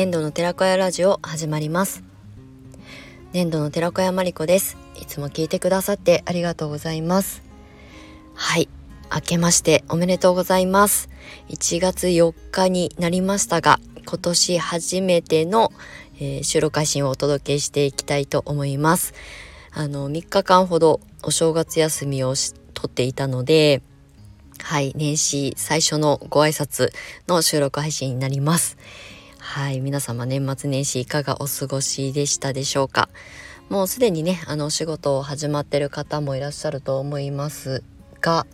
年度の寺子屋ラジオ始まります。年度の寺子屋まりこです。いつも聞いてくださってありがとうございます。はい。明けましておめでとうございます。1月4日になりましたが今年初めての、えー、収録配信をお届けしていきたいと思います。あの3日間ほどお正月休みを取っていたのではい、年始最初のご挨拶の収録配信になります。はい、皆様年末年始いかがお過ごしでしたでしょうか？もうすでにね、あのお仕事を始まってる方もいらっしゃると思いますが、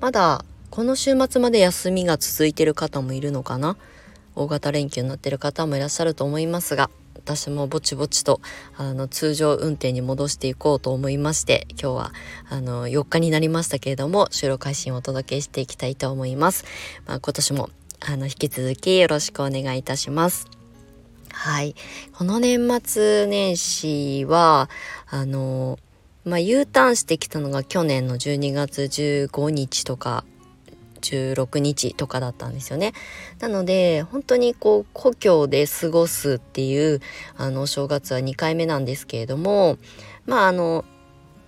まだこの週末まで休みが続いてる方もいるのかな？大型連休になってる方もいらっしゃると思いますが、私もぼちぼちとあの通常運転に戻していこうと思いまして今日はあの4日になりましたけれども収録配信をお届けしていきたいと思います、まあ、今年もあの引き続きよろしくお願いいたしますはい。この年末年始は、あの、まあ、U ターンしてきたのが去年の12月15日とか16日とかだったんですよね。なので本当にこう故郷で過ごすっていうあのお正月は2回目なんですけれどもまああの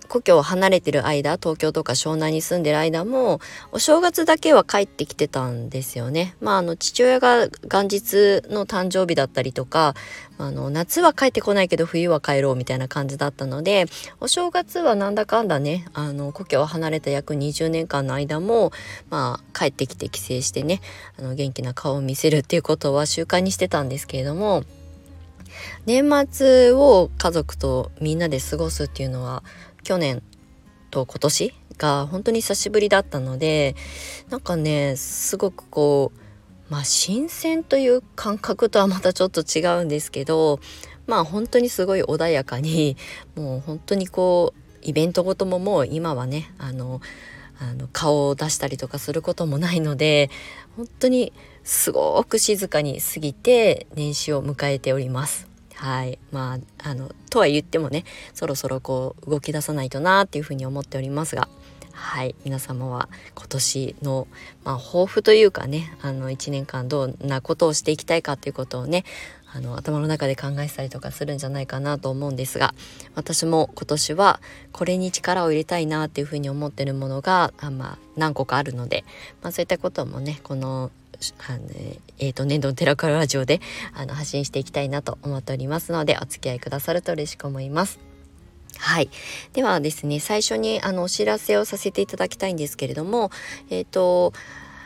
故郷を離れてる間東京とか湘南に住んでる間もお正月だけは帰ってきてたんですよね。まああの父親が元日の誕生日だったりとかあの夏は帰ってこないけど冬は帰ろうみたいな感じだったのでお正月はなんだかんだねあの故郷を離れた約20年間の間もまあ帰ってきて帰省してねあの元気な顔を見せるっていうことは習慣にしてたんですけれども年末を家族とみんなで過ごすっていうのは去年と今年が本当に久しぶりだったのでなんかねすごくこうまあ新鮮という感覚とはまたちょっと違うんですけどまあ本当にすごい穏やかにもう本当にこうイベントごとももう今はねあのあの顔を出したりとかすることもないので本当にすごく静かに過ぎて年始を迎えております。はい。まあ、あの、とは言ってもね、そろそろこう動き出さないとなっていうふうに思っておりますが、はい。皆様は今年の、まあ、抱負というかね、あの、1年間どんなことをしていきたいかっていうことをね、あの頭の中で考えてたりとかするんじゃないかなと思うんですが私も今年はこれに力を入れたいなっていうふうに思ってるものがあ、まあ、何個かあるので、まあ、そういったこともねこのあの、えーと、年度の寺からラジオであの発信していきたいなと思っておりますのでお付き合いくださると嬉しく思います。はい。ではですね、最初にあのお知らせをさせていただきたいんですけれども、えっ、ー、と、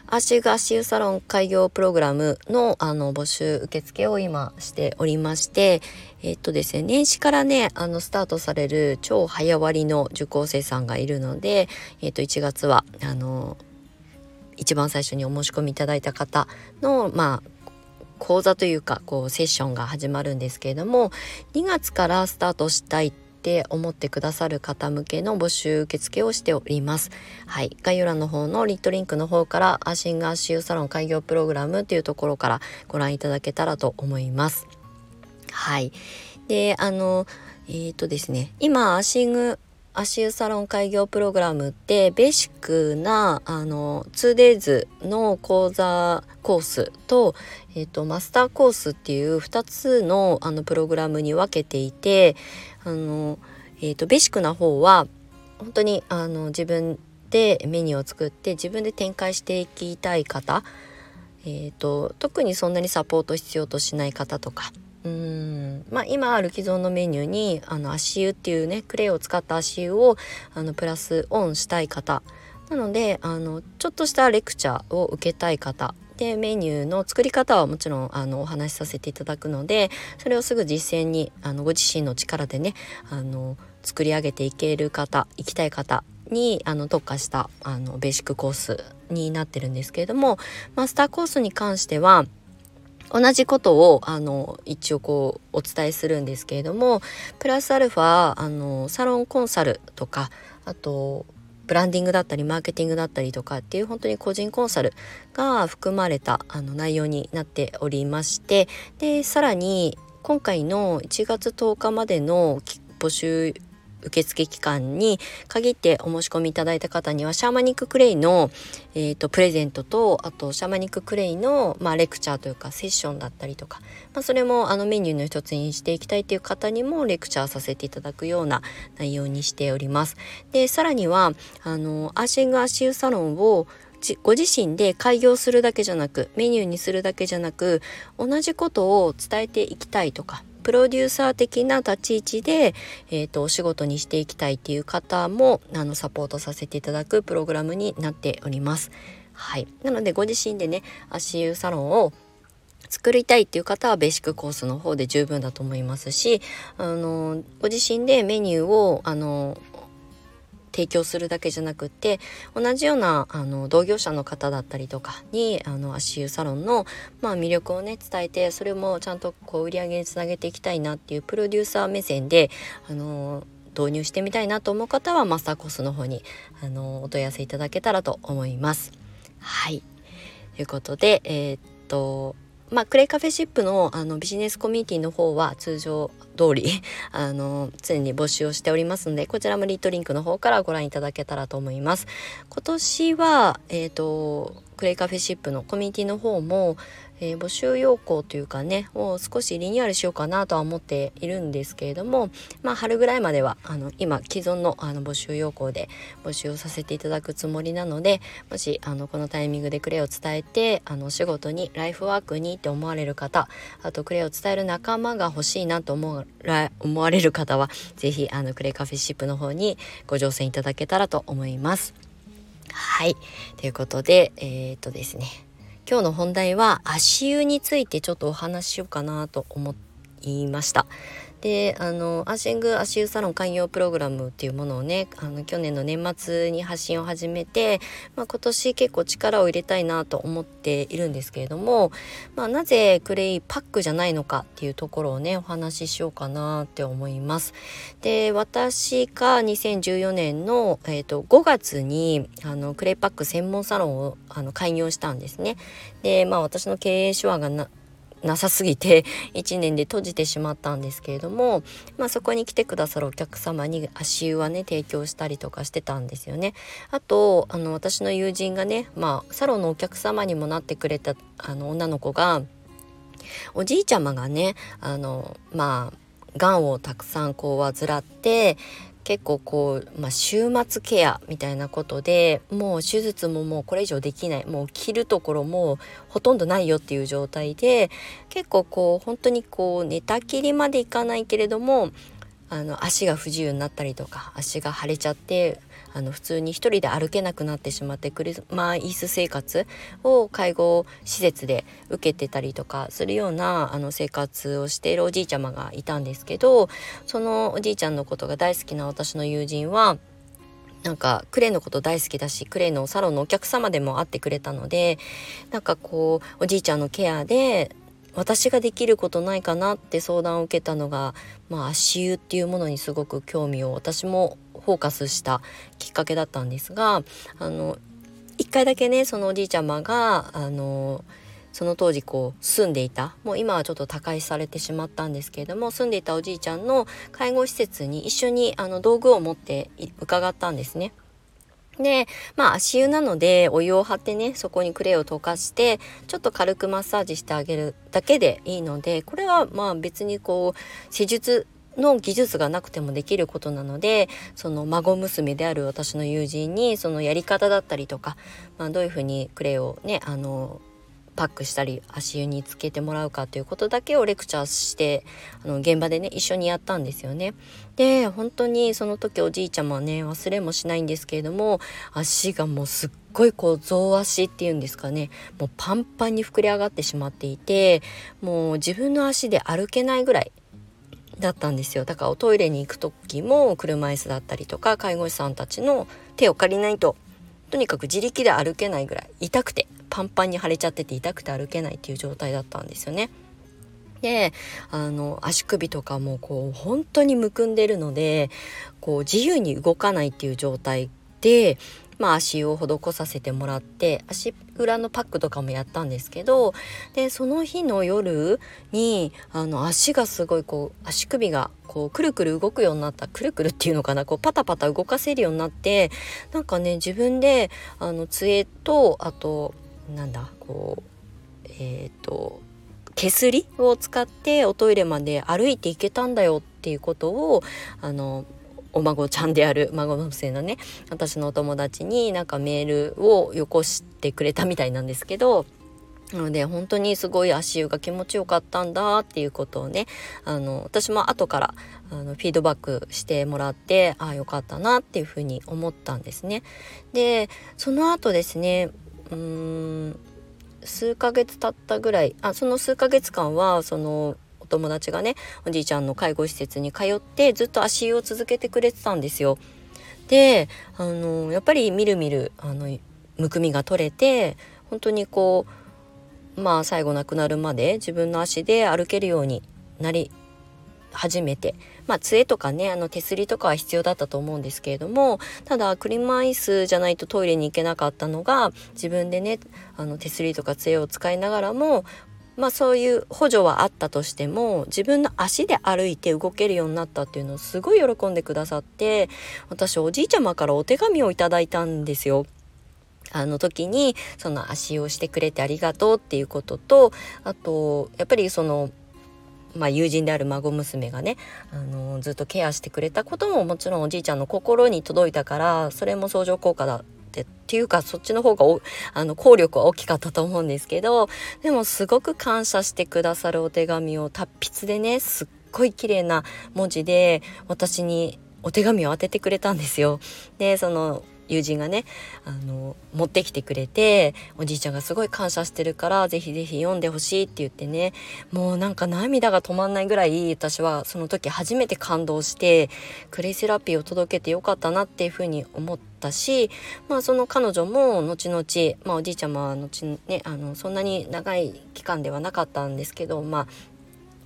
アーシュガーシュサロン開業プログラムのあの募集受付を今しておりまして、えっとですね、年始からね、あのスタートされる超早割の受講生さんがいるので、えっと1月はあの一番最初にお申し込みいただいた方のまあ講座というかこうセッションが始まるんですけれども2月からスタートしたいって思ってくださる方向けの募集受付をしております。はい。概要欄の方のリットリンクの方からアシンガーシューサロン開業プログラムっていうところからご覧いただけたらと思います。はい。で、あの、えっ、ー、とですね、今、アシング足湯サロン開業プログラムってベーシックなあの 2days の講座コースと,、えーと、マスターコースっていう2つのあのプログラムに分けていてあの、えーと、ベーシックな方は本当にあの自分でメニューを作って自分で展開していきたい方、えーと特にそんなにサポート必要としない方とかうん。まあ、今ある既存のメニューにあの足湯っていうねクレイを使った足湯をあのプラスオンしたい方。なのであのちょっとしたレクチャーを受けたい方。でメニューの作り方はもちろんあのお話しさせていただくのでそれをすぐ実践にあのご自身の力でねあの作り上げていける方行きたい方にあの特化したあのベーシックコースになってるんですけれどもマスターコースに関しては同じことをあの一応こうお伝えするんですけれどもプラスアルファあのサロンコンサルとかあとブランディングだったりマーケティングだったりとかっていう本当に個人コンサルが含まれたあの内容になっておりましてでさらに今回の1月10日までの募集受付期間に限ってお申し込みいただいた方にはシャーマニッククレイの、えーと、プレゼントとあとシャーマニッククレイの、まあ、レクチャーというかセッションだったりとか、まあ、それもあのメニューの一つにしていきたいという方にもレクチャーさせていただくような内容にしております。でさらにはあのアーシング足湯サロンをご自身で開業するだけじゃなくメニューにするだけじゃなく同じことを伝えていきたいとかプロデューサー的な立ち位置で、えーと、お仕事にしていきたいっていう方もあのサポートさせていただくプログラムになっております。はい、なのでご自身でね足湯サロンを作りたいっていう方はベーシックコースの方で十分だと思いますしあのご自身でメニューをあの提供するだけじゃなくって同じようなあの同業者の方だったりとかにあの足湯サロンの、まあ、魅力をね伝えてそれもちゃんとこう売り上げにつなげていきたいなっていうプロデューサー目線であの導入してみたいなと思う方はマスターコースの方にあのお問い合わせいただけたらと思います。はいということでえー、っとまあ、クレイカフェシップのあのビジネスコミュニティの方は通常通り あの常に募集をしておりますのでこちらもリットリンクの方からご覧いただけたらと思います。今年は、えーとクレイカフェシップのコミュニティの方も、えー、募集要項というかねを少しリニューアルしようかなとは思っているんですけれどもまあ春ぐらいまではあの今既存のあの募集要項で募集をさせていただくつもりなのでもしあのこのタイミングでクレイを伝えてあの仕事にライフワークにって思われる方あとクレイを伝える仲間が欲しいなと思う思われる方は是非クレイカフェシップの方にご乗船いただけたらと思います。はい。ということで、えー、っとですね。今日の本題は足湯についてちょっとお話ししようかなと思いました。であのアーシング足湯サロン開業プログラムっていうものをねあの去年の年末に発信を始めて、まあ、今年結構力を入れたいなと思っているんですけれども、まあ、なぜクレイパックじゃないのかっていうところをねお話ししようかなって思います。で私が2014年の、えーと、5月にあのクレイパック専門サロンをあの開業したんですね。でまあ私の経営手腕がなさすぎて1年で閉じてしまったんですけれども、まあ、そこに来てくださるお客様に足湯はね提供したりとかしてたんですよね。あとあの私の友人がね、まあ、サロンのお客様にもなってくれたあの女の子がおじいちゃまがねあのまあがんをたくさんこう患って結構こう、まあ、週末ケアみたいなことでもう手術ももうこれ以上できない。もう切るところもほとんどないよっていう状態で結構こう本当にこう寝たきりまでいかないけれどもあの足が不自由になったりとか足が腫れちゃってあの普通に一人で歩けなくなってしまって車椅子生活を介護施設で受けてたりとかするようなあの生活をしているおじいちゃまがいたんですけどそのおじいちゃんのことが大好きな私の友人はなんかクレイのこと大好きだしクレイのサロンのお客様でも会ってくれたのでなんかこうおじいちゃんのケアで私ができることないかなって相談を受けたのが、まあ、足湯っていうものにすごく興味を私もフォーカスしたきっかけだったんですがあの一回だけねそのおじいちゃまがあのその当時こう住んでいたもう今はちょっと他界されてしまったんですけれども住んでいたおじいちゃんの介護施設に一緒にあの道具を持って伺ったんですね。で、まあ足湯なのでお湯を張ってね、そこにクレイを溶かして、ちょっと軽くマッサージしてあげるだけでいいので、これはまあ別にこう、施術の技術がなくてもできることなのでその孫娘である私の友人にそのやり方だったりとか、まあ、どういうふうにクレイをねあのパックしたり足湯につけてもらうかということだけをレクチャーしてあの現場でね一緒にやったんですよね。で本当にその時おじいちゃまはね忘れもしないんですけれども足がもうすっごいこう増足っていうんですかねもうパンパンに膨れ上がってしまっていてもう自分の足で歩けないぐらいだったんですよだからおトイレに行く時も車椅子だったりとか介護士さんたちの手を借りないととにかく自力で歩けないぐらい痛くてパンパンに腫れちゃってて痛くて歩けないっていう状態だったんですよね。であの足首とかもこう本当にむくんでるのでこう自由に動かないっていう状態でまあ、足を施させてもらって足裏のパックとかもやったんですけどでその日の夜にあの足がすごいこう足首がこうくるくる動くようになったくるくるっていうのかなこうパタパタ動かせるようになってなんかね自分であの杖とあとなんだこうえっ、ー、と手すりを使っておトイレまで歩いていけたんだよっていうことをあのお孫ちゃんである孫の娘のね私のお友達になんかメールをよこしてくれたみたいなんですけどなので本当にすごい足湯が気持ちよかったんだっていうことをねあの私も後からあのフィードバックしてもらってああよかったなっていうふうに思ったんですね。でその後ですねうーん数ヶ月経ったぐらいあその数ヶ月間はそのお友達がねおじいちゃんの介護施設に通ってずっと足湯を続けてくれてたんですよ。であのやっぱりみるみるあのむくみが取れて本当にこうまあ最後亡くなるまで自分の足で歩けるようになり始めてまあ杖とかねあの手すりとかは必要だったと思うんですけれどもただ車椅子じゃないとトイレに行けなかったのが自分でねあの手すりとか杖を使いながらもまあそういう補助はあったとしても自分の足で歩いて動けるようになったっていうのをすごい喜んでくださって私おじいちゃまからお手紙をいただいたんですよ。あの時にその足をしてくれてありがとうっていうこととあとやっぱりそのまあ、友人である孫娘がね、あのずっとケアしてくれたことももちろんおじいちゃんの心に届いたからそれも相乗効果だってっていうかそっちの方があの効力は大きかったと思うんですけどでもすごく感謝してくださるお手紙を達筆でねすっごい綺麗な文字で私にお手紙を当ててくれたんですよ。でその友人がねあの持ってきてくれておじいちゃんがすごい感謝してるからぜひぜひ読んでほしいって言ってねもうなんか涙が止まんないぐらい私はその時初めて感動してクレイセラピーを届けてよかったなっていうふうに思ったしまあその彼女も後々、まあ、おじいちゃまは後ねあのそんなに長い期間ではなかったんですけどまあ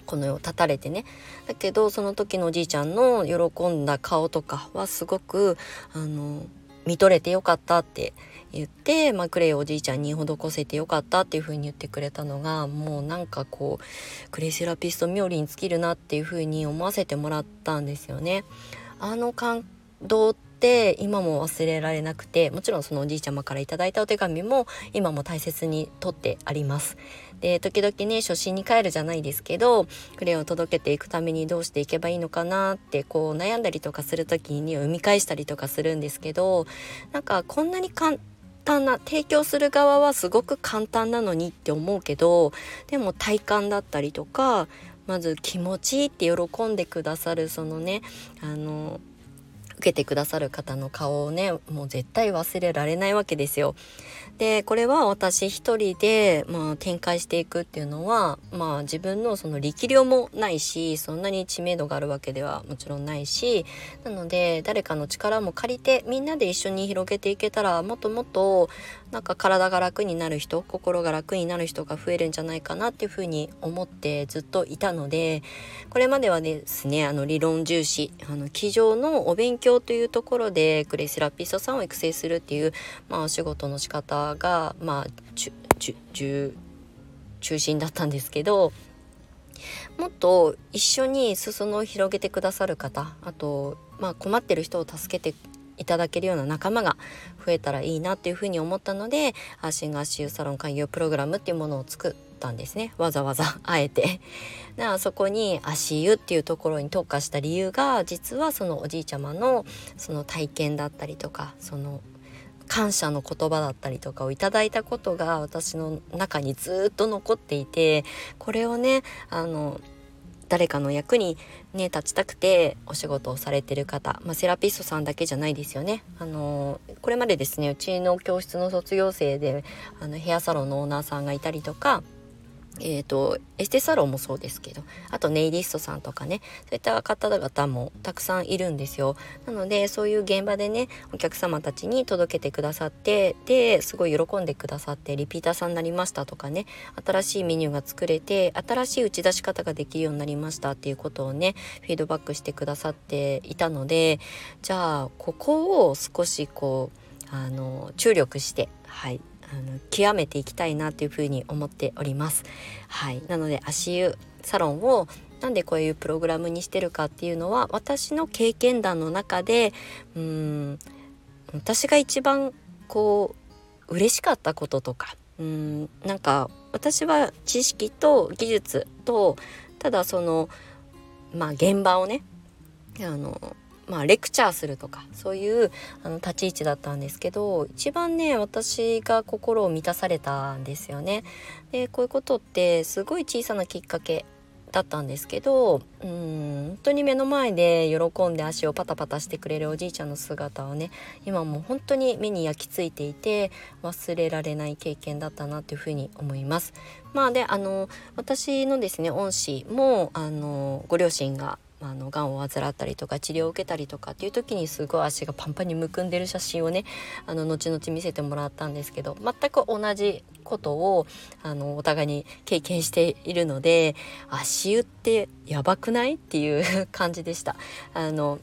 この世を立たれてね。だけどその時のおじいちゃんの喜んだ顔とかはすごくあの見とれてよかったって言って、まあ、クレイおじいちゃんに施せてよかったっていう風に言ってくれたのがもうなんかこうクレイセラピスト冥利に尽きるなっていう風に思わせてもらったんですよね。あの感動って今も忘れられなくてもちろんそのおじいちゃまから頂いたお手紙も今も大切に取ってあります。で時々ね初心に帰るじゃないですけどクレヨンを届けていくためにどうしていけばいいのかなってこう悩んだりとかする時に生み返したりとかするんですけどなんかこんなに簡単な提供する側はすごく簡単なのにって思うけどでも体感だったりとかまず気持ちいいって喜んでくださるそのねあの受けてくださる方の顔をねもう絶対忘れられないわけですよ。でこれは私一人で、まあ、展開していくっていうのは、まあ、自分のその力量もないしそんなに知名度があるわけではもちろんないしなので誰かの力も借りてみんなで一緒に広げていけたらもっともっとなんか体が楽になる人心が楽になる人が増えるんじゃないかなっていうふうに思ってずっといたのでこれまではですねあの理論重視あの机上のお勉強というところでクレイセラピストさんを育成するっていう、まあ、お仕事の仕方がまあ中心だったんですけどもっと一緒に裾野を広げてくださる方あと、まあ、困ってる人を助けていただけるような仲間が増えたらいいなっていうふうに思ったのでアーシング足湯サロン開業プログラムっていうものを作ったんですねわざわざあえて。だからそこに足湯っていうところに特化した理由が実はそのおじいちゃまのその体験だったりとかその感謝の言葉だったりとかをいただいたことが私の中にずっと残っていてこれをねあの誰かの役にね立ちたくてお仕事をされてる方、まあ、セラピストさんだけじゃないですよね。あのこれまでですねうちの教室の卒業生であのヘアサロンのオーナーさんがいたりとかえーと、エステサロンもそうですけどあとネイリストさんとかねそういった方々もたくさんいるんですよ。なのでそういう現場でねお客様たちに届けてくださってですごい喜んでくださってリピーターさんになりましたとかね新しいメニューが作れて新しい打ち出し方ができるようになりましたっていうことをねフィードバックしてくださっていたのでじゃあここを少しこうあの注力してはいあの極めていきたいなというふうに思っております。はい、なので足湯サロンをなんでこういうプログラムにしてるかっていうのは私の経験談の中でうん私が一番こう嬉しかったこととかうんなんか私は知識と技術とただそのまあ現場をねあのまあ、レクチャーするとかそういうあの立ち位置だったんですけど一番ね私が心を満たされたんですよね。でこういうことってすごい小さなきっかけだったんですけどうん本当に目の前で喜んで足をパタパタしてくれるおじいちゃんの姿はね今も本当に目に焼き付いていて忘れられない経験だったなというふうに思います。まあであの私のですね恩師もあのご両親があのがんを患ったりとか治療を受けたりとかっていう時にすごい足がパンパンにむくんでる写真をねあの後々見せてもらったんですけど全く同じことをあのお互いに経験しているので足湯ってやばくない？っていう感じでした。あの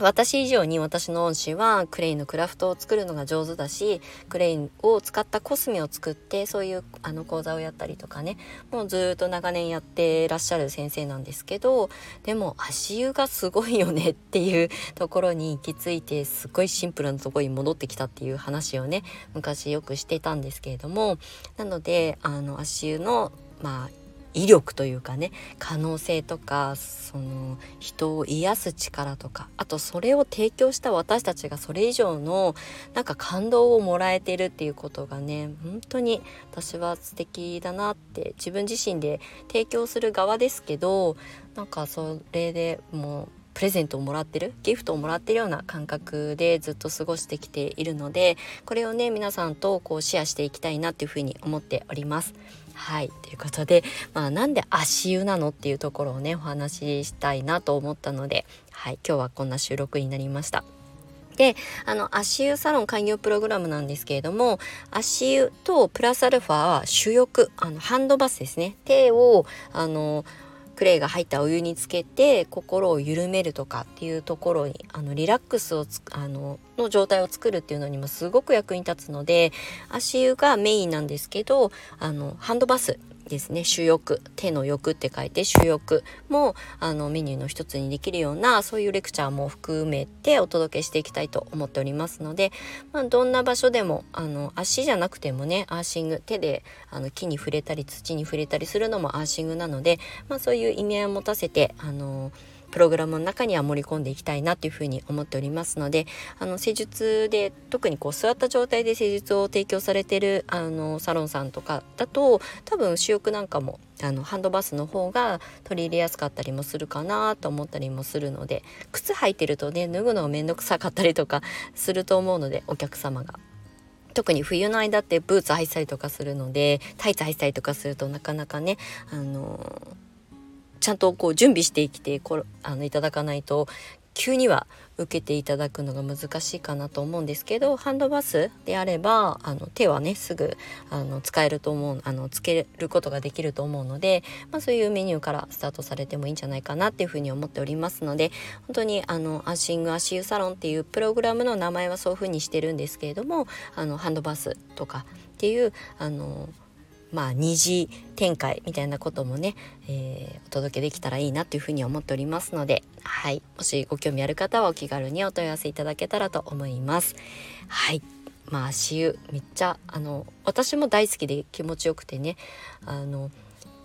私以上に私の恩師はクレイのクラフトを作るのが上手だしクレイを使ったコスメを作ってそういうあの講座をやったりとかねもうずっと長年やってらっしゃる先生なんですけどでも足湯がすごいよねっていうところに行き着いてすごいシンプルなとこに戻ってきたっていう話をね昔よくしてたんですけれどもなのであの足湯のまあ威力というかね可能性とかその人を癒す力とかあとそれを提供した私たちがそれ以上のなんか感動をもらえてるっていうことがね本当に私は素敵だなって自分自身で提供する側ですけどなんかそれでもうプレゼントをもらってるギフトをもらってるような感覚でずっと過ごしてきているのでこれをね皆さんとこうシェアしていきたいなっていうふうに思っております。はい。ということで、まあ、なんで足湯なのっていうところをねお話ししたいなと思ったので、はい、今日はこんな収録になりました。であの足湯サロン開業プログラムなんですけれども足湯とプラスアルファは主翼あのハンドバスですね。手をあのクレイが入ったお湯につけて心を緩めるとかっていうところにあのリラックスをあのの状態を作るっていうのにもすごく役に立つので足湯がメインなんですけどあのハンドバスですね。主翼手の欲って書いて主欲もあのメニューの一つにできるようなそういうレクチャーも含めてお届けしていきたいと思っておりますので、まあ、どんな場所でもあの足じゃなくてもねアーシング手であの木に触れたり土に触れたりするのもアーシングなので、まあ、そういう意味合いを持たせてあのプログラムの中には盛り込んでいきたいなというふうに思っておりますのであの施術で特にこう座った状態で施術を提供されてるあのサロンさんとかだと多分主翼なんかもあのハンドバスの方が取り入れやすかったりもするかなと思ったりもするので靴履いてるとね脱ぐのがめんどくさかったりとか すると思うのでお客様が。特に冬の間ってブーツ履いたりとかするのでタイツ履いたりとかするとなかなかねあのちゃんとこう準備してきてこあのいただかないと急には受けていただくのが難しいかなと思うんですけどハンドバスであればあの手はねすぐあの使えると思うあのつけることができると思うので、まあ、そういうメニューからスタートされてもいいんじゃないかなっていうふうに思っておりますので本当にあのアッシング足湯サロンっていうプログラムの名前はそういうふうにしてるんですけれどもあのハンドバスとかっていうあのまあ、二次展開みたいなこともね、えー、お届けできたらいいなというふうに思っておりますので、はい、もしご興味ある方はお気軽にお問い合わせいただけたらと思います。はいまあ足湯めっちゃあの私も大好きで気持ちよくてねあの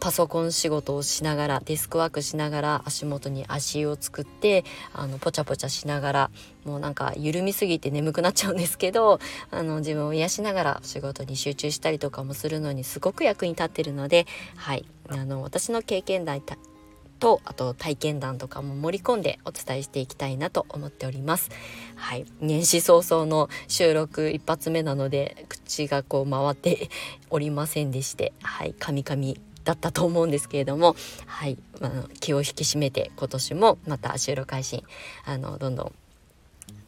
パソコン仕事をしながらデスクワークしながら足元に足湯を作ってあのポチャポチャしながらもうなんか緩みすぎて眠くなっちゃうんですけどあの自分を癒しながら仕事に集中したりとかもするのにすごく役に立ってるので、はい、あの私の経験談とあと体験談とかも盛り込んでお伝えしていきたいなと思っております。はい、年始早々の収録一発目なので口がこう回っておりませんでして、はい、カミカミだったと思うんですけれども、はい、まあ、気を引き締めて今年もまた収録配信あのどんどん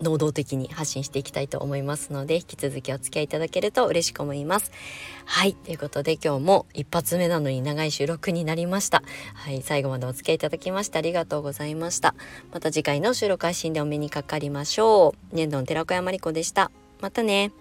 能動的に発信していきたいと思いますので引き続きお付き合いいただけると嬉しく思います。はいということで今日も一発目なのに長い収録になりました。はい最後までお付き合いいただきましてありがとうございました。また次回の収録配信でお目にかかりましょう。年度の寺子山理子でした。またね。